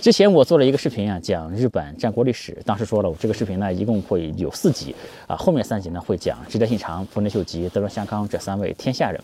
之前我做了一个视频啊，讲日本战国历史。当时说了，我这个视频呢一共会有四集啊，后面三集呢会讲织田信长、丰臣秀吉、德川相康这三位天下人。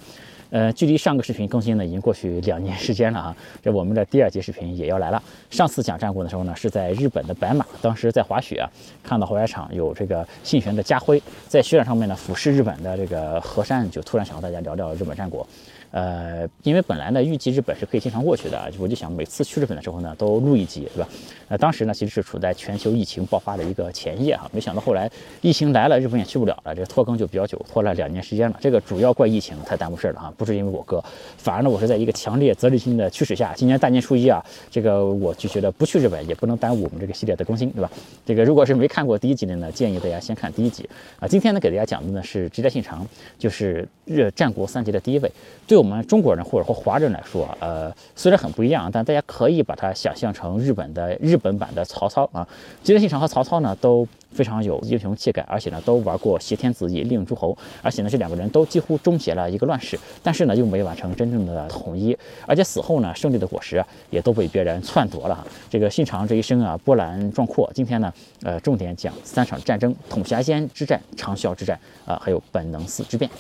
呃，距离上个视频更新呢已经过去两年时间了啊。这我们的第二节视频也要来了。上次讲战国的时候呢，是在日本的白马，当时在滑雪啊，看到滑雪场有这个信玄的家徽，在雪场上面呢俯视日本的这个河山，就突然想和大家聊聊日本战国。呃，因为本来呢，预计日本是可以经常过去的，我就想每次去日本的时候呢，都录一集，对吧？呃，当时呢，其实是处在全球疫情爆发的一个前夜哈，没想到后来疫情来了，日本也去不了了，这个拖更就比较久，拖了两年时间了。这个主要怪疫情太耽误事儿了哈，不是因为我哥，反而呢，我是在一个强烈责任心的驱使下，今年大年初一啊，这个我就觉得不去日本也不能耽误我们这个系列的更新，对吧？这个如果是没看过第一集的呢，建议大家先看第一集啊。今天呢，给大家讲的呢是织田信长，就是日战国三杰的第一位，对我我们中国人或者。说华人来说，呃，虽然很不一样，但大家可以把它想象成日本的日本版的曹操啊。织田信长和曹操呢都非常有英雄气概，而且呢都玩过挟天子以令诸侯，而且呢这两个人都几乎终结了一个乱世，但是呢又没完成真正的统一，而且死后呢胜利的果实也都被别人篡夺了。这个信长这一生啊波澜壮阔。今天呢，呃，重点讲三场战争：统辖间之战、长啸之战啊，还有本能寺之变。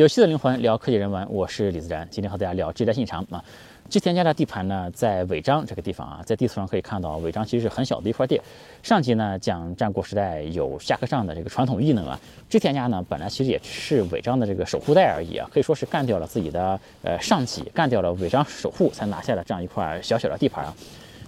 有趣的灵魂聊科技人文，我是李自然。今天和大家聊织田信长啊。织田家的地盘呢，在尾张这个地方啊，在地图上可以看到，尾张其实是很小的一块地。上集呢讲战国时代有下克上的这个传统异能啊，织田家呢本来其实也是尾张的这个守护带而已啊，可以说是干掉了自己的呃上级，干掉了尾张守护，才拿下了这样一块小小的地盘啊。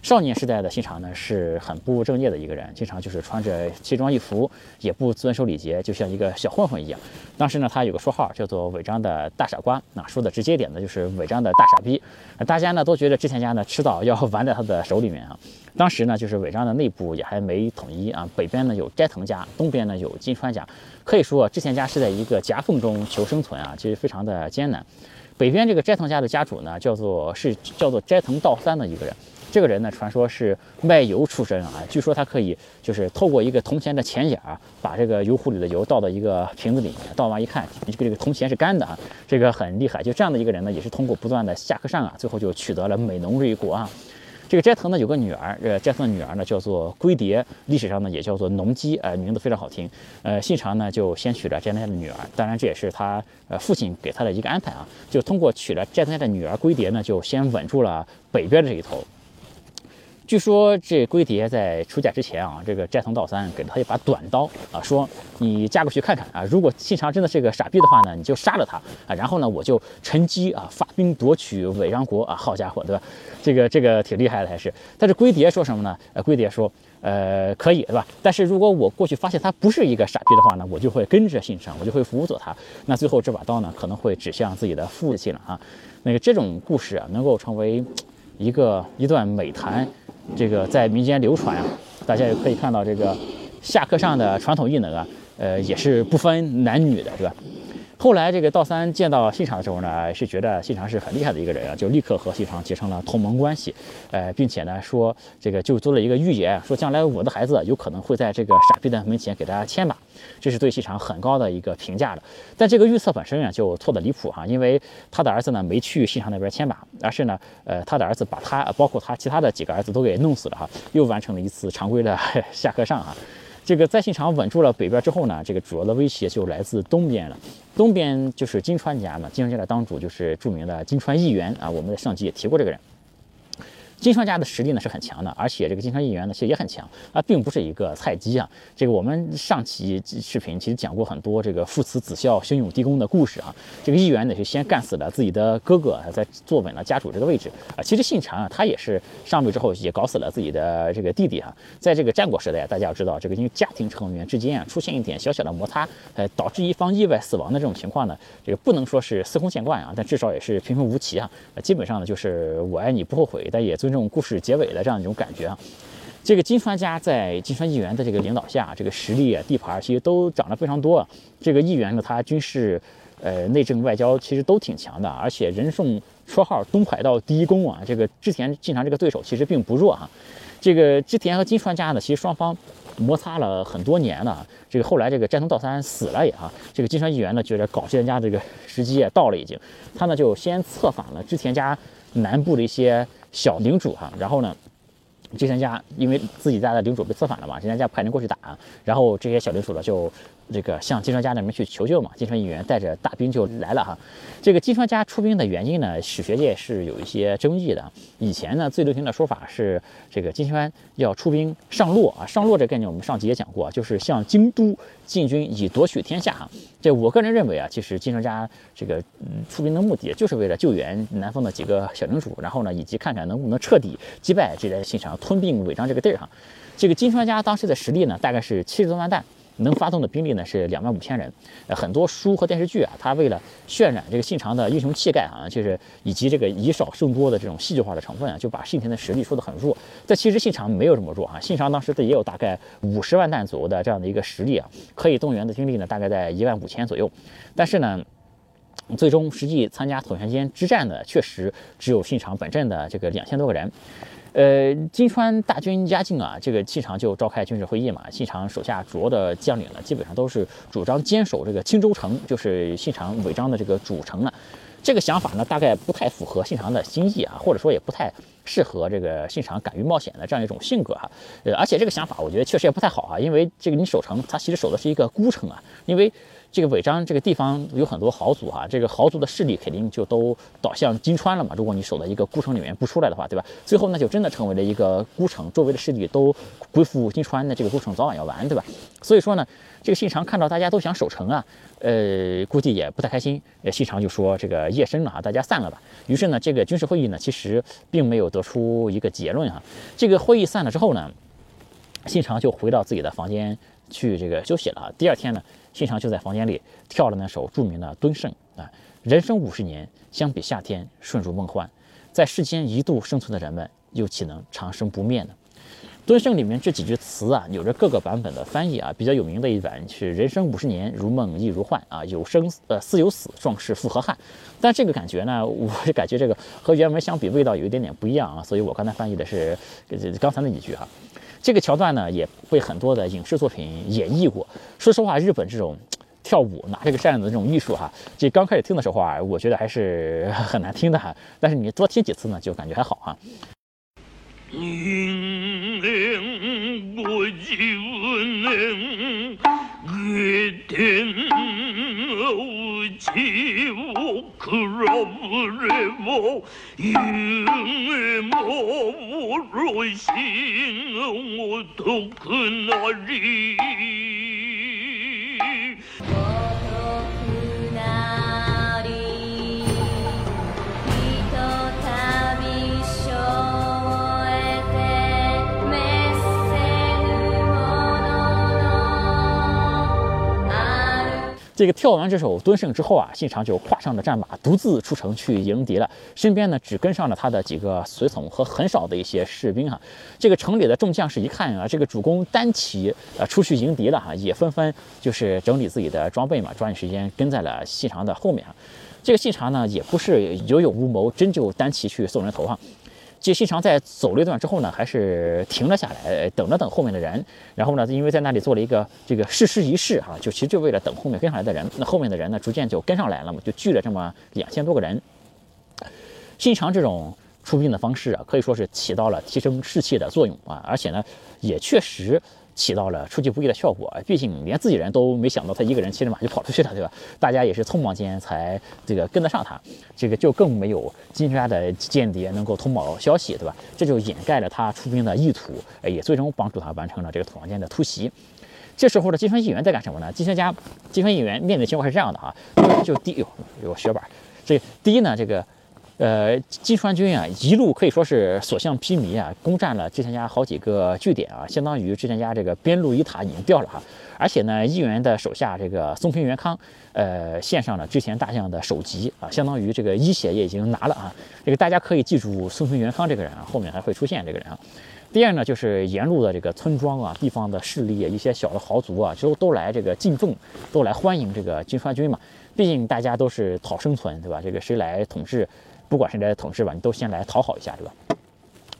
少年时代的信长呢，是很不务正业的一个人，经常就是穿着奇装异服，也不遵守礼节，就像一个小混混一样。当时呢，他有个绰号叫做“违章的大傻瓜”，那说的直接点呢，就是违章的大傻逼。大家呢都觉得织田家呢迟早要完在他的手里面啊。当时呢，就是违章的内部也还没统一啊，北边呢有斋藤家，东边呢有金川家，可以说织田家是在一个夹缝中求生存啊，其实非常的艰难。北边这个斋藤家的家主呢，叫做是叫做斋藤道三的一个人。这个人呢，传说是卖油出身啊，据说他可以就是透过一个铜钱的钱眼儿，把这个油壶里的油倒到一个瓶子里面，倒完一看，这个这个铜钱是干的啊，这个很厉害。就这样的一个人呢，也是通过不断的下课上啊，最后就取得了美浓这一国啊。这个斋藤呢有个女儿，这斋藤的女儿呢叫做龟蝶，历史上呢也叫做农姬，呃，名字非常好听。呃，信长呢就先娶了斋藤家的女儿，当然这也是他呃父亲给他的一个安排啊，就通过娶了斋藤家的女儿龟蝶呢，就先稳住了北边这一头。据说这龟蝶在出嫁之前啊，这个斋藤道三给了他一把短刀啊，说你嫁过去看看啊，如果信长真的是个傻逼的话呢，你就杀了他啊，然后呢我就趁机啊发兵夺取尾张国啊，好家伙，对吧？这个这个挺厉害的还是。但是龟蝶说什么呢？呃，龟蝶说，呃，可以，对吧？但是如果我过去发现他不是一个傻逼的话呢，我就会跟着信长，我就会辅佐他。那最后这把刀呢，可能会指向自己的父亲了啊。那个这种故事啊，能够成为一个一段美谈。这个在民间流传啊，大家也可以看到这个下课上的传统异能啊，呃，也是不分男女的，是吧？后来这个道三见到信长的时候呢，是觉得信长是很厉害的一个人啊，就立刻和信长结成了同盟关系，呃，并且呢说这个就做了一个预言，说将来我的孩子有可能会在这个傻逼的门前给大家牵马，这是对信长很高的一个评价的。但这个预测本身啊就错的离谱哈，因为他的儿子呢没去信长那边牵马，而是呢呃他的儿子把他包括他其他的几个儿子都给弄死了哈，又完成了一次常规的下课上哈。这个在信长稳住了北边之后呢，这个主要的威胁就来自东边了。东边就是金川家嘛，金川家的当主就是著名的金川义元啊，我们的上集也提过这个人。金川家的实力呢是很强的，而且这个金川议员呢其实也很强啊，并不是一个菜鸡啊。这个我们上期视频其实讲过很多这个父慈子孝、兄友弟恭的故事啊。这个议员呢是先干死了自己的哥哥，再坐稳了家主这个位置啊。其实信长啊，他也是上位之后也搞死了自己的这个弟弟哈。在这个战国时代，大家要知道这个因为家庭成员之间啊出现一点小小的摩擦，呃，导致一方意外死亡的这种情况呢，这个不能说是司空见惯啊，但至少也是平平无奇啊。基本上呢就是我爱你不后悔，但也尊。这种故事结尾的这样一种感觉啊，这个金川家在金川议员的这个领导下，这个实力啊、地盘其实都涨得非常多啊。这个议员呢，他军事、呃、内政、外交其实都挺强的，而且人送绰号“东海道第一公”啊。这个之前进常这个对手其实并不弱啊。这个织田和金川家呢，其实双方摩擦了很多年了。这个后来这个斋藤道三死了也哈，这个金川议员呢觉得搞织田家这个时机也到了已经，他呢就先策反了织田家南部的一些小领主哈，然后呢。金山家因为自己家的领主被策反了嘛，金山家派人过去打，然后这些小领主呢就这个向金川家那边去求救嘛。金川议员带着大兵就来了哈。这个金川家出兵的原因呢，史学界是有一些争议的。以前呢最流行的说法是这个金川要出兵上洛啊，上洛这概念我们上集也讲过，就是向京都进军以夺取天下哈。这我个人认为啊，其实金川家这个嗯出兵的目的就是为了救援南方的几个小领主，然后呢以及看看能不能彻底击败这些信长。吞并尾张这个地儿哈，这个金川家当时的实力呢，大概是七十多万担，能发动的兵力呢是两万五千人。呃，很多书和电视剧啊，他为了渲染这个信长的英雄气概啊，就是以及这个以少胜多的这种戏剧化的成分啊，就把信田的实力说得很弱。但其实信长没有这么弱啊，信长当时的也有大概五十万担左右的这样的一个实力啊，可以动员的兵力呢，大概在一万五千左右。但是呢，最终实际参加统玄间之战的，确实只有信长本阵的这个两千多个人。呃，金川大军压境啊，这个信长就召开军事会议嘛。信长手下主要的将领呢，基本上都是主张坚守这个青州城，就是信长违章的这个主城了。这个想法呢，大概不太符合信长的心意啊，或者说也不太适合这个信长敢于冒险的这样一种性格哈。呃，而且这个想法我觉得确实也不太好啊，因为这个你守城，它其实守的是一个孤城啊，因为。这个尾张这个地方有很多豪族哈，这个豪族的势力肯定就都倒向金川了嘛。如果你守在一个孤城里面不出来的话，对吧？最后那就真的成为了一个孤城，周围的势力都归附金川，那这个孤城早晚要完，对吧？所以说呢，这个信长看到大家都想守城啊，呃，估计也不太开心。呃，信长就说这个夜深了哈，大家散了吧。于是呢，这个军事会议呢，其实并没有得出一个结论哈。这个会议散了之后呢，信长就回到自己的房间去这个休息了。第二天呢。信长就在房间里跳了那首著名的《敦盛》啊，人生五十年，相比夏天顺如梦幻，在世间一度生存的人们，又岂能长生不灭呢？《敦盛》里面这几句词啊，有着各个版本的翻译啊，比较有名的一版是“人生五十年，如梦亦如幻啊，有生呃似有死，壮士复何憾”。但这个感觉呢，我感觉这个和原文相比，味道有一点点不一样啊，所以我刚才翻译的是刚才那几句哈。这个桥段呢，也被很多的影视作品演绎过。说实话，日本这种跳舞拿这个扇子这种艺术哈，这刚开始听的时候啊，我觉得还是很难听的哈。但是你多听几次呢，就感觉还好哈。chivo cravremo imo roisinho do canari. 这个跳完这首《敦盛》之后啊，信长就跨上了战马，独自出城去迎敌了。身边呢，只跟上了他的几个随从和很少的一些士兵哈。这个城里的众将士一看啊，这个主公单骑呃出去迎敌了哈，也纷纷就是整理自己的装备嘛，抓紧时间跟在了信长的后面哈。这个信长呢，也不是有勇无谋，真就单骑去送人头哈。这信长在走了一段之后呢，还是停了下来，等了等后面的人。然后呢，因为在那里做了一个这个誓师仪式啊，就其实就为了等后面跟上来的人。那后面的人呢，逐渐就跟上来了嘛，就聚了这么两千多个人。信长这种出兵的方式啊，可以说是起到了提升士气的作用啊，而且呢，也确实。起到了出其不意的效果毕竟连自己人都没想到他一个人骑着马就跑出去了，对吧？大家也是匆忙间才这个跟得上他，这个就更没有金家的间谍能够通报消息，对吧？这就掩盖了他出兵的意图，也最终帮助他完成了这个土房间的突袭。这时候的金川议员在干什么呢？金川家金川议员面对情况是这样的啊，就第有有血板，这第一呢，这个。呃，金川军啊，一路可以说是所向披靡啊，攻占了织田家好几个据点啊，相当于织田家这个边路一塔已经掉了哈。而且呢，议员的手下这个松平元康，呃，献上了织田大将的首级啊，相当于这个一血也已经拿了啊。这个大家可以记住松平元康这个人啊，后面还会出现这个人啊。第二呢，就是沿路的这个村庄啊，地方的势力啊，一些小的豪族啊，都都来这个敬奉，都来欢迎这个金川军嘛。毕竟大家都是讨生存，对吧？这个谁来统治？不管是来统治吧，你都先来讨好一下，对吧？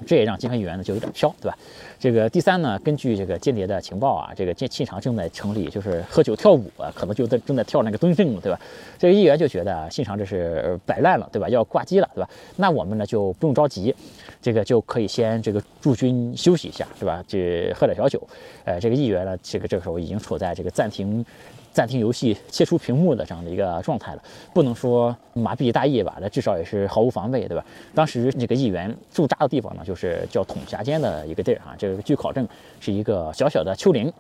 这也让金川议员呢就有点飘，对吧？这个第三呢，根据这个间谍的情报啊，这个信长正在城里就是喝酒跳舞啊，可能就在正在跳那个蹲正，对吧？这个议员就觉得信长这是摆烂了，对吧？要挂机了，对吧？那我们呢就不用着急，这个就可以先这个驻军休息一下，对吧？去喝点小酒。呃，这个议员呢，这个这个时候已经处在这个暂停。暂停游戏、切出屏幕的这样的一个状态了，不能说麻痹大意吧，那至少也是毫无防备，对吧？当时这个议员驻扎的地方呢，就是叫统辖间的一个地儿啊，这个据考证是一个小小的丘陵。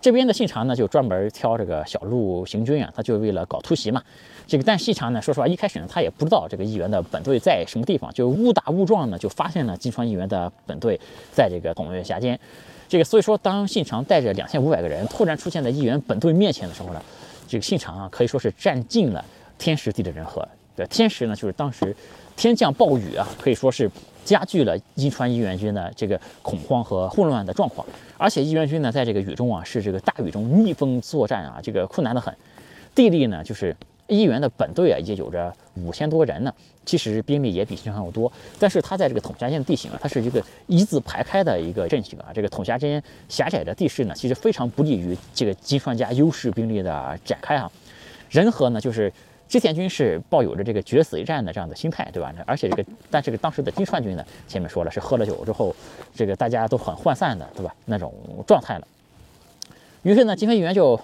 这边的信长呢，就专门挑这个小路行军啊，他就为了搞突袭嘛。这个但信长呢，说实话，一开始呢，他也不知道这个议员的本队在什么地方，就误打误撞呢，就发现了金川议员的本队在这个统辖间。这个所以说，当信长带着两千五百个人突然出现在议员本队面前的时候呢，这个信长啊可以说是占尽了天时地利人和。对，天时呢就是当时天降暴雨啊，可以说是加剧了伊川义元军的这个恐慌和混乱的状况。而且义元军呢在这个雨中啊是这个大雨中逆风作战啊，这个困难的很。地利呢就是。议员的本队啊，也有着五千多人呢。其实兵力也比信长要多，但是他在这个统辖县的地形啊，它是一个一字排开的一个阵型啊。这个统辖间狭窄的地势呢，其实非常不利于这个金川家优势兵力的展开啊。人和呢，就是织田军是抱有着这个决死一战的这样的心态，对吧？而且这个，但这个当时的金川军呢，前面说了是喝了酒之后，这个大家都很涣散的，对吧？那种状态了。于是呢，金川议员就。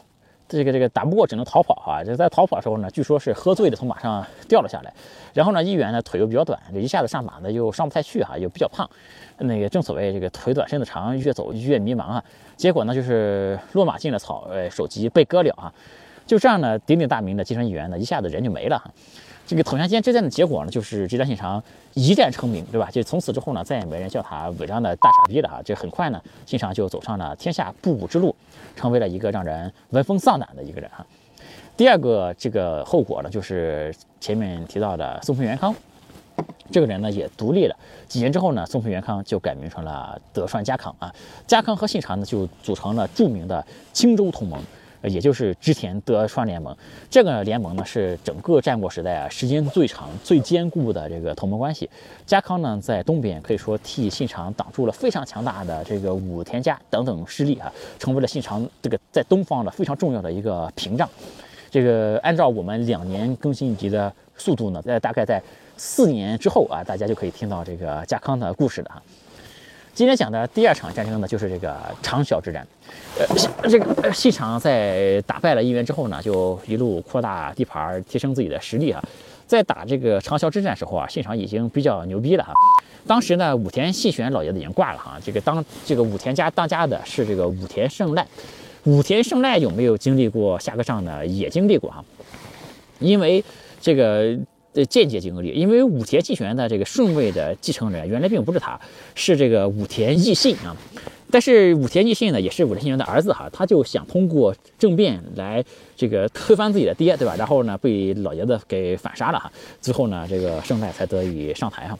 这个这个打不过只能逃跑啊！就在逃跑的时候呢，据说是喝醉了从马上掉了下来。然后呢，议员呢腿又比较短，这一下子上马呢又上不太去哈，又比较胖。那个正所谓这个腿短身子长，越走越迷茫啊。结果呢就是落马进了草，呃，首级被割了啊。就这样呢，鼎鼎大名的金川议员呢一下子人就没了哈。这个统辖间之战的结果呢，就是这段信长一战成名，对吧？就从此之后呢，再也没人叫他违章的大傻逼了啊！这很快呢，信长就走上了天下布武之路，成为了一个让人闻风丧胆的一个人哈。第二个这个后果呢，就是前面提到的宋平元康，这个人呢也独立了。几年之后呢，宋平元康就改名成了德川家康啊。家康和信长呢就组成了著名的青州同盟。也就是织田德川联盟，这个联盟呢是整个战国时代啊时间最长、最坚固的这个同盟关系。家康呢在东边可以说替信长挡住了非常强大的这个武田家等等势力啊，成为了信长这个在东方的非常重要的一个屏障。这个按照我们两年更新一集的速度呢，在大概在四年之后啊，大家就可以听到这个家康的故事了啊。今天讲的第二场战争呢，就是这个长筱之战。呃，这个细长在打败了议员之后呢，就一路扩大地盘，提升自己的实力啊。在打这个长筱之战时候啊，信长已经比较牛逼了哈。当时呢，武田信玄老爷子已经挂了哈。这个当这个武田家当家的是这个武田胜赖。武田胜赖有没有经历过下个仗呢？也经历过哈。因为这个。的间接经历，因为武田信玄的这个顺位的继承人原来并不是他，是这个武田义信啊。但是武田义信呢，也是武田信玄的儿子哈，他就想通过政变来这个推翻自己的爹，对吧？然后呢，被老爷子给反杀了哈。最后呢，这个胜赖才得以上台哈。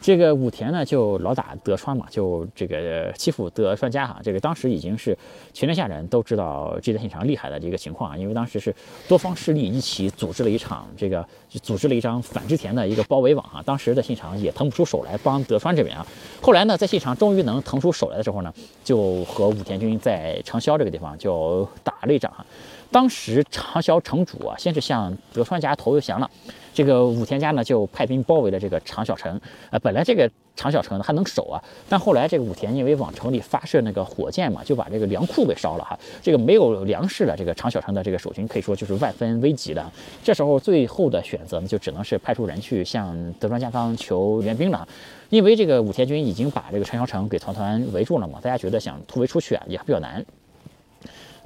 这个武田呢，就老打德川嘛，就这个欺负德川家哈。这个当时已经是全天下人都知道织田信长厉害的这个情况啊，因为当时是多方势力一起组织了一场这个，组织了一张反织田的一个包围网啊。当时的信长也腾不出手来帮德川这边啊。后来呢，在信长终于能腾出手来的时候呢，就和武田军在长萧这个地方就打了一仗哈。当时长萧城主啊，先是向德川家投降了。这个武田家呢，就派兵包围了这个长小城。呃，本来这个长小城呢还能守啊，但后来这个武田因为往城里发射那个火箭嘛，就把这个粮库给烧了哈。这个没有粮食了，这个长小城的这个守军可以说就是万分危急的。这时候最后的选择呢，就只能是派出人去向德川家康求援兵了。因为这个武田军已经把这个长小城给团团围住了嘛，大家觉得想突围出去啊也比较难。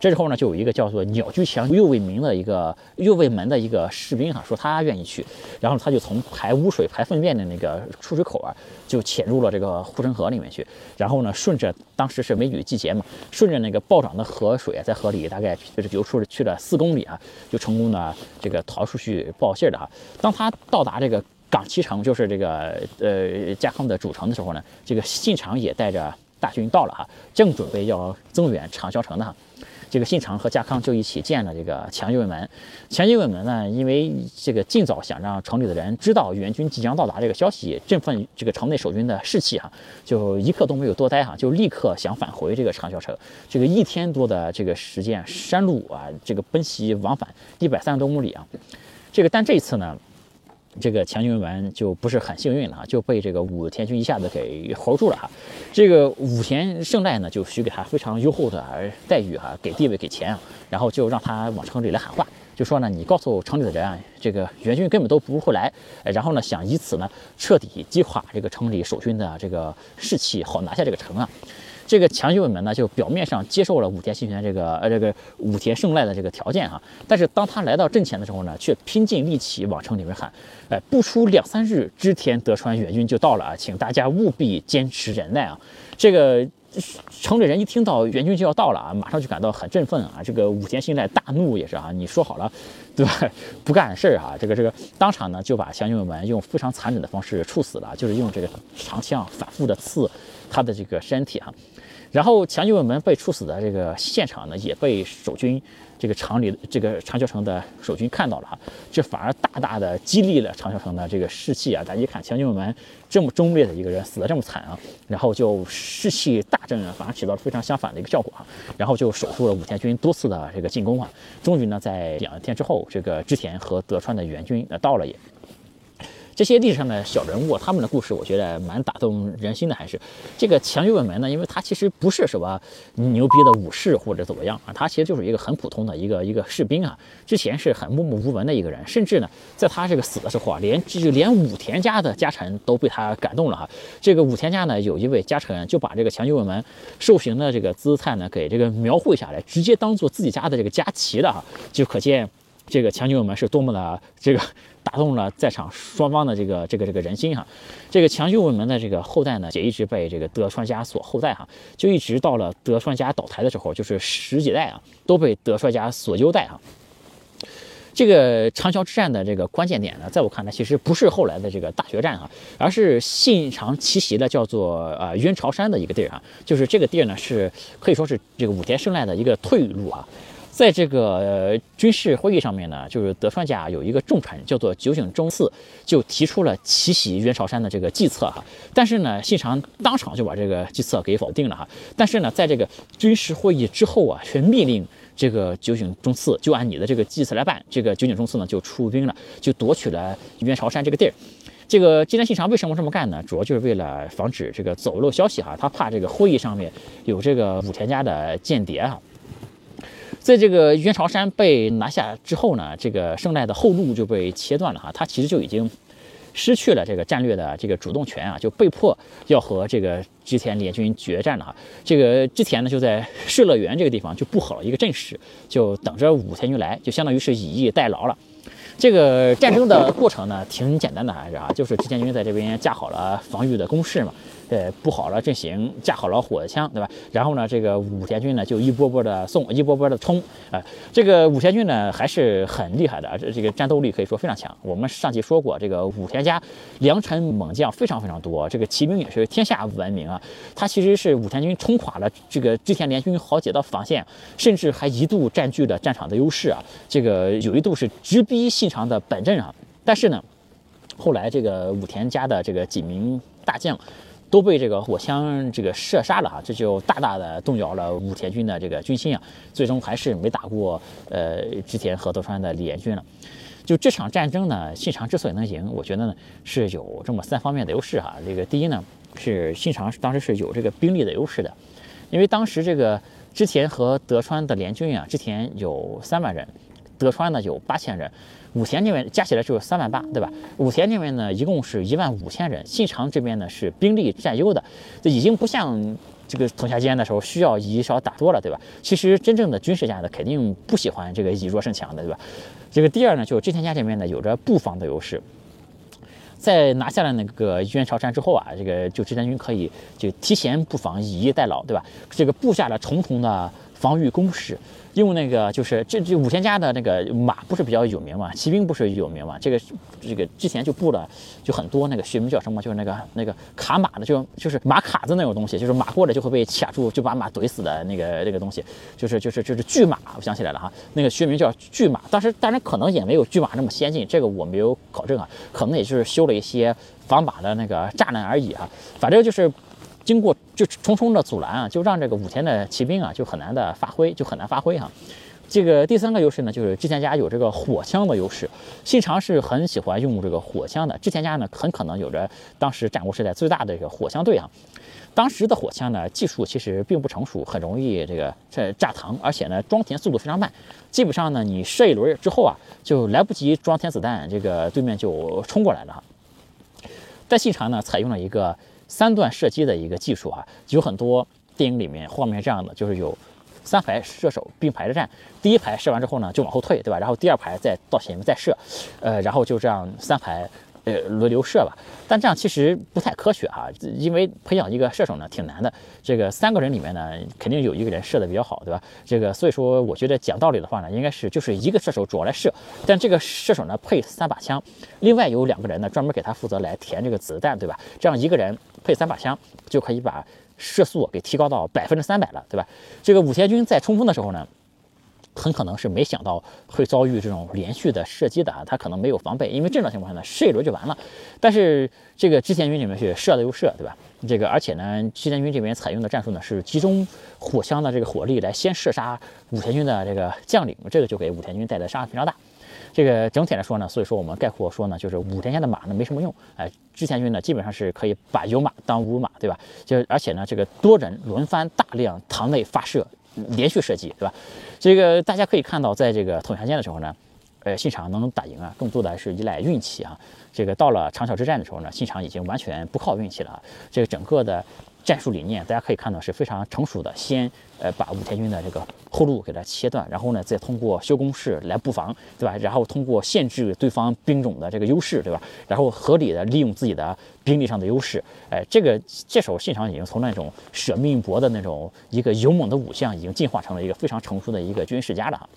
这时候呢，就有一个叫做鸟居强右卫门的一个右卫门的一个士兵哈，说他愿意去，然后他就从排污水、排粪便的那个出水口啊，就潜入了这个护城河里面去，然后呢，顺着当时是梅雨季节嘛，顺着那个暴涨的河水，在河里大概就是流出去了四公里啊，就成功的这个逃出去报信的哈。当他到达这个冈崎城，就是这个呃加康的主城的时候呢，这个信长也带着大军到了哈，正准备要增援长萧城的哈。这个信长和家康就一起建了这个强右卫门。强右卫门呢，因为这个尽早想让城里的人知道援军即将到达这个消息，振奋这个城内守军的士气哈，就一刻都没有多待哈，就立刻想返回这个长桥城。这个一天多的这个时间，山路啊，这个奔袭往返一百三十多公里啊，这个但这一次呢。这个强军丸就不是很幸运了哈，就被这个武田军一下子给猴住了哈。这个武田胜赖呢，就许给他非常优厚的待遇哈，给地位给钱啊，然后就让他往城里来喊话，就说呢，你告诉城里的人啊，这个援军根本都不会来，然后呢，想以此呢彻底击垮这个城里守军的这个士气，好拿下这个城啊。这个强军们呢，就表面上接受了武田信玄这个呃这个武田胜赖的这个条件哈，但是当他来到阵前的时候呢，却拼尽力气往城里面喊，哎，不出两三日，织田德川援军就到了啊，请大家务必坚持忍耐啊。这个城里人一听到援军就要到了啊，马上就感到很振奋啊。这个武田信赖大怒也是啊，你说好了，对吧？不干事儿啊，这个这个当场呢就把强军们用非常残忍的方式处死了，就是用这个长枪反复的刺他的这个身体哈。然后强军卫门被处死的这个现场呢，也被守军这个城里这个长桥城的守军看到了哈，这反而大大的激励了长桥城的这个士气啊！大家一看强军卫门这么忠烈的一个人死的这么惨啊，然后就士气大振啊，反而起到了非常相反的一个效果哈。然后就守住了武田军多次的这个进攻啊，终于呢在两天之后，这个织田和德川的援军呃到了也。这些历史上的小人物，他们的故事，我觉得蛮打动人心的。还是这个强右卫门呢？因为他其实不是什么牛逼的武士或者怎么样啊，他其实就是一个很普通的一个一个士兵啊。之前是很默默无闻的一个人，甚至呢，在他这个死的时候啊，连就连武田家的家臣都被他感动了哈。这个武田家呢，有一位家臣就把这个强右卫门受刑的这个姿态呢，给这个描绘下来，直接当做自己家的这个家旗了哈，就可见。这个强军卫门是多么的这个打动了在场双方的这个这个这个人心哈，这个强军卫门的这个后代呢，也一直被这个德川家所后代哈，就一直到了德川家倒台的时候，就是十几代啊，都被德川家所优待哈。这个长桥之战的这个关键点呢，在我看来，其实不是后来的这个大决战哈，而是信长奇袭的叫做呃渊朝山的一个地儿啊，就是这个地儿呢，是可以说是这个武田胜赖的一个退路啊。在这个军事会议上面呢，就是德川家有一个重臣叫做酒井忠次，就提出了奇袭渊朝山的这个计策哈。但是呢，信长当场就把这个计策给否定了哈。但是呢，在这个军事会议之后啊，却命令这个酒井忠次就按你的这个计策来办。这个酒井忠次呢，就出兵了，就夺取了渊朝山这个地儿。这个织田信长为什么这么干呢？主要就是为了防止这个走漏消息哈，他怕这个会议上面有这个武田家的间谍哈。在这个渊朝山被拿下之后呢，这个胜赖的后路就被切断了哈，他其实就已经失去了这个战略的这个主动权啊，就被迫要和这个织田联军决战了哈。这个织田呢就在世乐园这个地方就布好了一个阵势，就等着武田军来，就相当于是以逸待劳了。这个战争的过程呢挺简单的还是啊，就是织田军在这边架好了防御的工事嘛。呃，布好了阵型，架好了火枪，对吧？然后呢，这个武田军呢就一波波的送，一波波的冲。啊，这个武田军呢还是很厉害的，这这个战斗力可以说非常强。我们上期说过，这个武田家良臣猛将非常非常多，这个骑兵也是天下闻名啊。他其实是武田军冲垮了这个织田联军好几道防线，甚至还一度占据了战场的优势啊。这个有一度是直逼信长的本阵啊。但是呢，后来这个武田家的这个几名大将。都被这个火枪这个射杀了哈，这就大大的动摇了武田军的这个军心啊，最终还是没打过呃织田和德川的联军了。就这场战争呢，信长之所以能赢，我觉得呢是有这么三方面的优势哈。这个第一呢是信长当时是有这个兵力的优势的，因为当时这个织田和德川的联军啊，织田有三万人，德川呢有八千人。武田这边加起来就是三万八，对吧？武田这边呢，一共是一万五千人。信长这边呢是兵力占优的，这已经不像这个统辖间的时候需要以少打多了，对吧？其实真正的军事家呢，肯定不喜欢这个以弱胜强的，对吧？这个第二呢，就是织田家这边呢有着布防的优势，在拿下了那个渊朝山之后啊，这个就织田军可以就提前布防，以逸待劳，对吧？这个布下了重重的。防御工事。用那个就是这这五千家的那个马不是比较有名嘛，骑兵不是有名嘛，这个这个之前就布了就很多那个学名叫什么，就是那个那个卡马的，就就是马卡子那种东西，就是马过来就会被卡住，就把马怼死的那个那个东西，就是就是就是巨马，我想起来了哈，那个学名叫巨马，当时当然可能也没有巨马那么先进，这个我没有考证啊，可能也就是修了一些防马的那个栅栏而已啊，反正就是。经过就重重的阻拦啊，就让这个武田的骑兵啊就很难的发挥，就很难发挥哈。这个第三个优势呢，就是织田家有这个火枪的优势。信长是很喜欢用这个火枪的，织田家呢很可能有着当时战国时代最大的这个火枪队啊。当时的火枪呢技术其实并不成熟，很容易这个这炸膛，而且呢装填速度非常慢，基本上呢你射一轮之后啊就来不及装填子弹，这个对面就冲过来了。但信长呢采用了一个。三段射击的一个技术啊，有很多电影里面画面这样的，就是有三排射手并排着站，第一排射完之后呢，就往后退，对吧？然后第二排再到前面再射，呃，然后就这样三排。呃，轮流射吧，但这样其实不太科学哈，因为培养一个射手呢挺难的。这个三个人里面呢，肯定有一个人射的比较好，对吧？这个所以说，我觉得讲道理的话呢，应该是就是一个射手主要来射，但这个射手呢配三把枪，另外有两个人呢专门给他负责来填这个子弹，对吧？这样一个人配三把枪就可以把射速给提高到百分之三百了，对吧？这个武田军在冲锋的时候呢。很可能是没想到会遭遇这种连续的射击的啊，他可能没有防备，因为这种情况下呢，射一轮就完了。但是这个织田军里面是射了又射，对吧？这个而且呢，织田军这边采用的战术呢是集中火枪的这个火力来先射杀武田军的这个将领，这个就给武田军带来伤害非常大。这个整体来说呢，所以说我们概括说呢，就是武田家的马呢没什么用，哎，织田军呢基本上是可以把有马当无马，对吧？就而且呢，这个多人轮番大量膛内发射。连续射击，对吧？这个大家可以看到，在这个统辖间的时候呢，呃，信长能打赢啊，更多的还是依赖运气啊。这个到了长桥之战的时候呢，信长已经完全不靠运气了啊。这个整个的。战术理念，大家可以看到是非常成熟的。先，呃，把武田军的这个后路给它切断，然后呢，再通过修工事来布防，对吧？然后通过限制对方兵种的这个优势，对吧？然后合理的利用自己的兵力上的优势，哎，这个这时候信长已经从那种舍命搏的那种一个勇猛的武将，已经进化成了一个非常成熟的一个军事家了。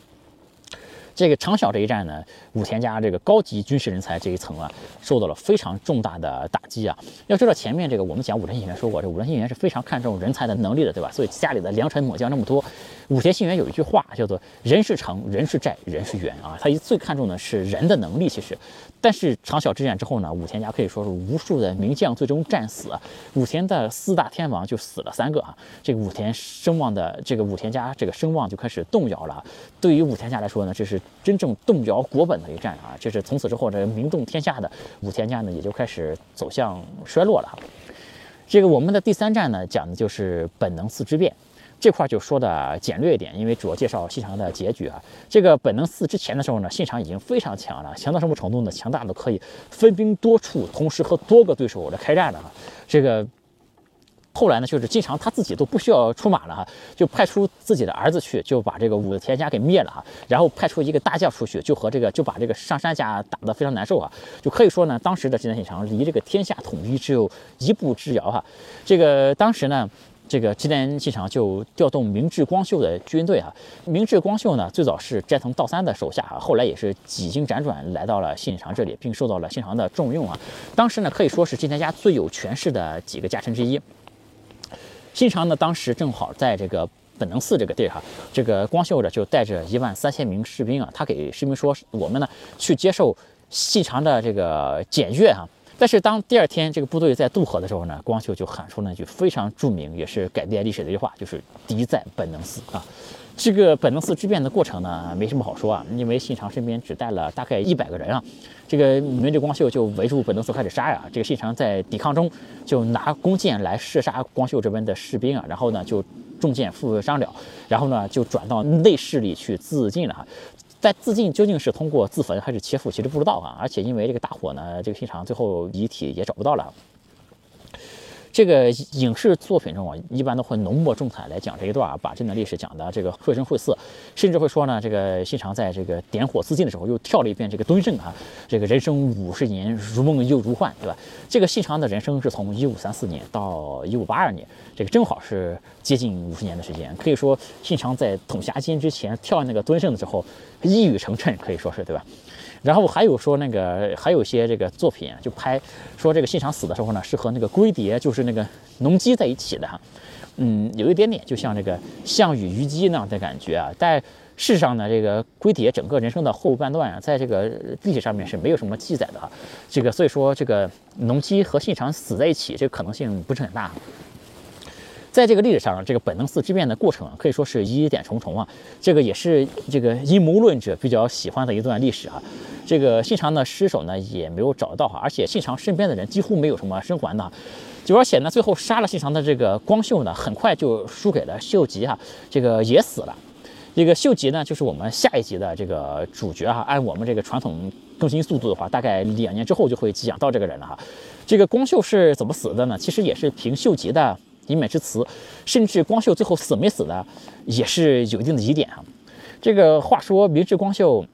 这个长小这一战呢，武田家这个高级军事人才这一层啊，受到了非常重大的打击啊。要知道前面这个我们讲武田信玄说过，这武田信玄是非常看重人才的能力的，对吧？所以家里的良臣猛将那么多。武田信玄有一句话叫做“人是城，人是寨，人是缘”啊，他最看重的是人的能力。其实，但是长小之战之后呢，武田家可以说是无数的名将最终战死，武田的四大天王就死了三个啊。这个武田声望的这个武田家这个声望就开始动摇了。对于武田家来说呢，这是真正动摇国本的一战啊。这是从此之后这名动天下的武田家呢，也就开始走向衰落了。这个我们的第三战呢，讲的就是本能寺之变。这块就说的简略一点，因为主要介绍信长的结局啊。这个本能寺之前的时候呢，信长已经非常强了，强到什么程度呢？强大的可以分兵多处，同时和多个对手来开战的啊。这个后来呢，就是经常他自己都不需要出马了哈，就派出自己的儿子去，就把这个武田家给灭了哈。然后派出一个大将出去，就和这个就把这个上山家打得非常难受啊。就可以说呢，当时的织田信长离这个天下统一只有一步之遥哈。这个当时呢。这个织田信长就调动明智光秀的军队啊，明智光秀呢最早是斋藤道三的手下啊，后来也是几经辗转来到了信长这里，并受到了信长的重用啊。当时呢可以说是织田家最有权势的几个家臣之一。信长呢当时正好在这个本能寺这个地儿哈，这个光秀呢就带着一万三千名士兵啊，他给士兵说我们呢去接受信长的这个检阅哈。但是当第二天这个部队在渡河的时候呢，光秀就喊出了那句非常著名，也是改变历史的一句话，就是“敌在本能寺”啊。这个本能寺之变的过程呢，没什么好说啊，因为信长身边只带了大概一百个人啊，这个明治光秀就围住本能寺开始杀呀。这个信长在抵抗中就拿弓箭来射杀光秀这边的士兵啊，然后呢就中箭负伤了，然后呢就转到内室里去自尽了哈。在自尽究竟是通过自焚还是切腹，其实不知道啊。而且因为这个大火呢，这个信长最后遗体也找不到了。这个影视作品中啊，一般都会浓墨重彩来讲这一段啊，把这段历史讲的这个绘声绘色，甚至会说呢，这个信长在这个点火自尽的时候又跳了一遍这个敦盛啊，这个人生五十年如梦又如幻，对吧？这个信长的人生是从一五三四年到一五八二年，这个正好是接近五十年的时间，可以说信长在统辖金之前跳那个敦盛的时候一语成谶，可以说是对吧？然后还有说那个还有一些这个作品啊就拍说这个信长死的时候呢是和那个龟蝶就是那个农机在一起的哈，嗯，有一点点就像这个项羽虞姬那样的感觉啊。但事实上呢，这个龟蝶整个人生的后半段啊，在这个历史上面是没有什么记载的哈。这个所以说这个农机和信长死在一起这个可能性不是很大。在这个历史上，这个本能寺之变的过程啊可以说是疑点重重啊。这个也是这个阴谋论者比较喜欢的一段历史啊。这个信长的尸首呢也没有找到哈，而且信长身边的人几乎没有什么生还的，就而且呢最后杀了信长的这个光秀呢，很快就输给了秀吉哈，这个也死了。这个秀吉呢就是我们下一集的这个主角哈，按我们这个传统更新速度的话，大概两年之后就会讲到这个人了哈。这个光秀是怎么死的呢？其实也是凭秀吉的。一面之词，甚至光秀最后死没死的，也是有一定的疑点啊。这个话说，明治光秀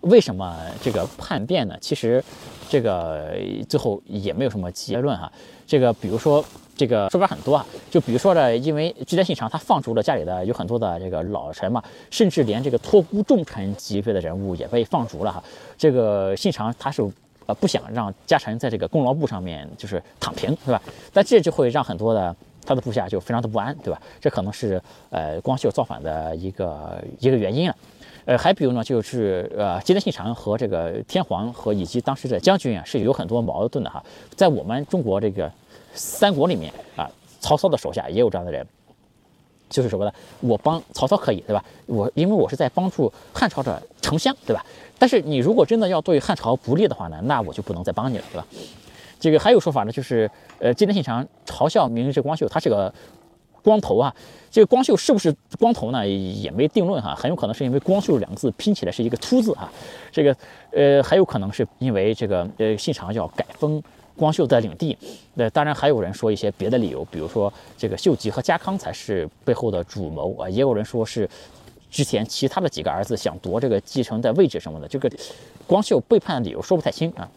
为什么这个叛变呢？其实这个最后也没有什么结论哈。这个比如说，这个说法很多啊，就比如说呢，因为织田信长他放逐了家里的有很多的这个老臣嘛，甚至连这个托孤重臣级别的人物也被放逐了哈。这个信长他是。呃，不想让家臣在这个功劳簿上面就是躺平，是吧？但这就会让很多的他的部下就非常的不安，对吧？这可能是呃光秀造反的一个一个原因了。呃，还比如呢，就是呃吉田信长和这个天皇和以及当时的将军啊，是有很多矛盾的哈。在我们中国这个三国里面啊，曹操的手下也有这样的人，就是什么呢？我帮曹操可以，对吧？我因为我是在帮助汉朝的丞相，对吧？但是你如果真的要对汉朝不利的话呢，那我就不能再帮你了，对吧？这个还有说法呢，就是呃，今天信长嘲笑明治光秀，他是个光头啊。这个光秀是不是光头呢，也没定论哈，很有可能是因为光秀两个字拼起来是一个秃字哈。这个呃，还有可能是因为这个呃，信长要改封光秀的领地。那当然还有人说一些别的理由，比如说这个秀吉和家康才是背后的主谋啊，也有人说是。之前其他的几个儿子想夺这个继承的位置什么的，这个光秀背叛的理由说不太清啊。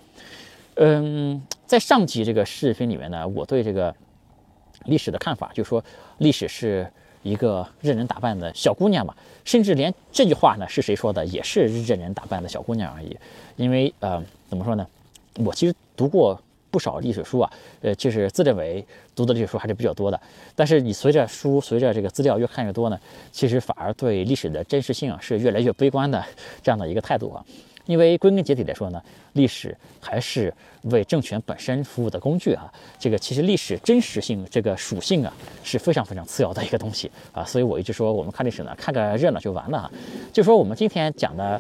嗯，在上集这个视频里面呢，我对这个历史的看法，就是说历史是一个任人打扮的小姑娘嘛，甚至连这句话呢是谁说的，也是任人打扮的小姑娘而已。因为呃，怎么说呢，我其实读过。不少历史书啊，呃，就是自认为读的历史书还是比较多的。但是你随着书，随着这个资料越看越多呢，其实反而对历史的真实性啊是越来越悲观的这样的一个态度啊。因为归根结底来说呢，历史还是为政权本身服务的工具啊。这个其实历史真实性这个属性啊是非常非常次要的一个东西啊。所以我一直说，我们看历史呢，看个热闹就完了啊。就说我们今天讲的。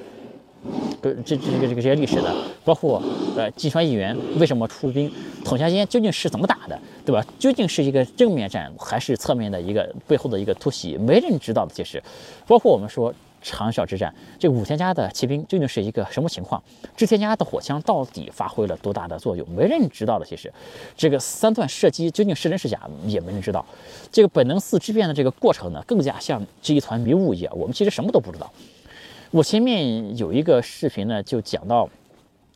这，这这个这个这些历史的，包括呃，济川议员为什么出兵，统辖间究竟是怎么打的，对吧？究竟是一个正面战还是侧面的一个背后的一个突袭，没人知道的。其实，包括我们说长筱之战，这五千家的骑兵究竟是一个什么情况？织田家的火枪到底发挥了多大的作用？没人知道的。其实，这个三段射击究竟是真是假，也没人知道。这个本能寺之变的这个过程呢，更加像是一团迷雾一样，我们其实什么都不知道。我前面有一个视频呢，就讲到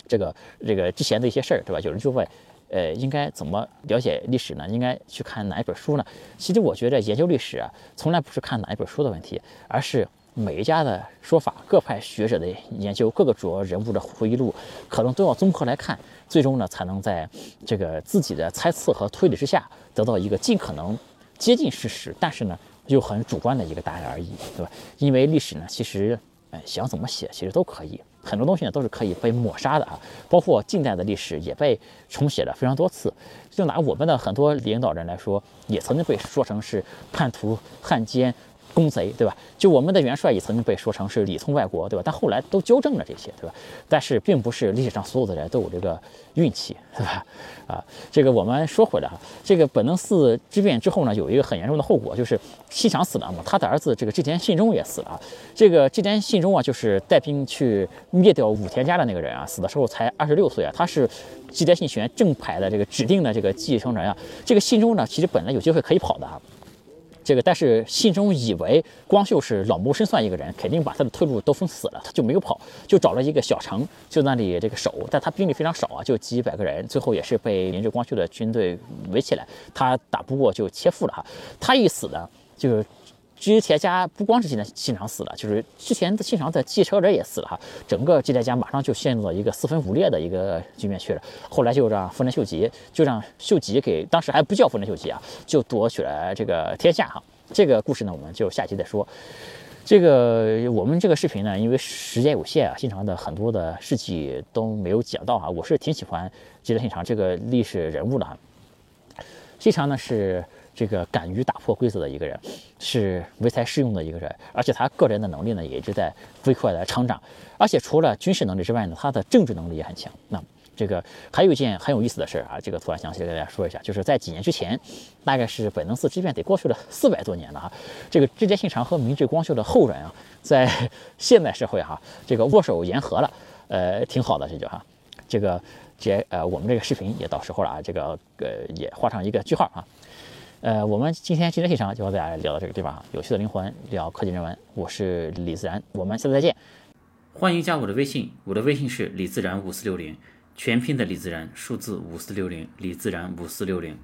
这个这个之前的一些事儿，对吧？有人就问，呃，应该怎么了解历史呢？应该去看哪一本书呢？其实我觉得研究历史啊，从来不是看哪一本书的问题，而是每一家的说法、各派学者的研究、各个主要人物的回忆录，可能都要综合来看，最终呢，才能在这个自己的猜测和推理之下，得到一个尽可能接近事实，但是呢，又很主观的一个答案而已，对吧？因为历史呢，其实。哎，想怎么写其实都可以，很多东西呢都是可以被抹杀的啊，包括近代的历史也被重写了非常多次。就拿我们的很多领导人来说，也曾经被说成是叛徒、汉奸、公贼，对吧？就我们的元帅也曾经被说成是里通外国，对吧？但后来都纠正了这些，对吧？但是并不是历史上所有的人都有这个运气，对吧？啊，这个我们说回来啊，这个本能寺之变之后呢，有一个很严重的后果，就是信长死了嘛，他的儿子这个织田信忠也死了。这个织田信忠啊，就是带兵去灭掉武田家的那个人啊，死的时候才二十六岁啊，他是织田信玄正牌的这个指定的这个继承人啊。这个信忠呢，其实本来有机会可以跑的啊。这个，但是信中以为光秀是老谋深算一个人，肯定把他的退路都封死了，他就没有跑，就找了一个小城，就那里这个守，但他兵力非常少啊，就几百个人，最后也是被明治光秀的军队围起来，他打不过就切腹了哈，他一死呢，就。织田家不光是织田信长死了，就是之前的信长的继承人也死了哈，整个织田家马上就陷入了一个四分五裂的一个局面去了。后来就让丰臣秀吉，就让秀吉给当时还不叫丰臣秀吉啊，就夺取了这个天下哈。这个故事呢，我们就下期再说。这个我们这个视频呢，因为时间有限啊，信长的很多的事迹都没有讲到哈。我是挺喜欢织田信长这个历史人物的哈。信长呢是。这个敢于打破规则的一个人，是唯才是用的一个人，而且他个人的能力呢也一直在飞快的成长，而且除了军事能力之外呢，他的政治能力也很强。那这个还有一件很有意思的事啊，这个突然想起来跟大家说一下，就是在几年之前，大概是本能寺之变得过去了四百多年了哈，这个织田信长和明治光秀的后人啊，在现代社会哈，这个握手言和了，呃，挺好的这就哈，这个这呃我们这个视频也到时候了啊，这个呃也画上一个句号啊。呃，我们今天汽车现场就和大家聊到这个地方。有趣的灵魂聊科技人文，我是李自然，我们下次再见。欢迎加我的微信，我的微信是李自然五四六零，全拼的李自然，数字五四六零，李自然五四六零。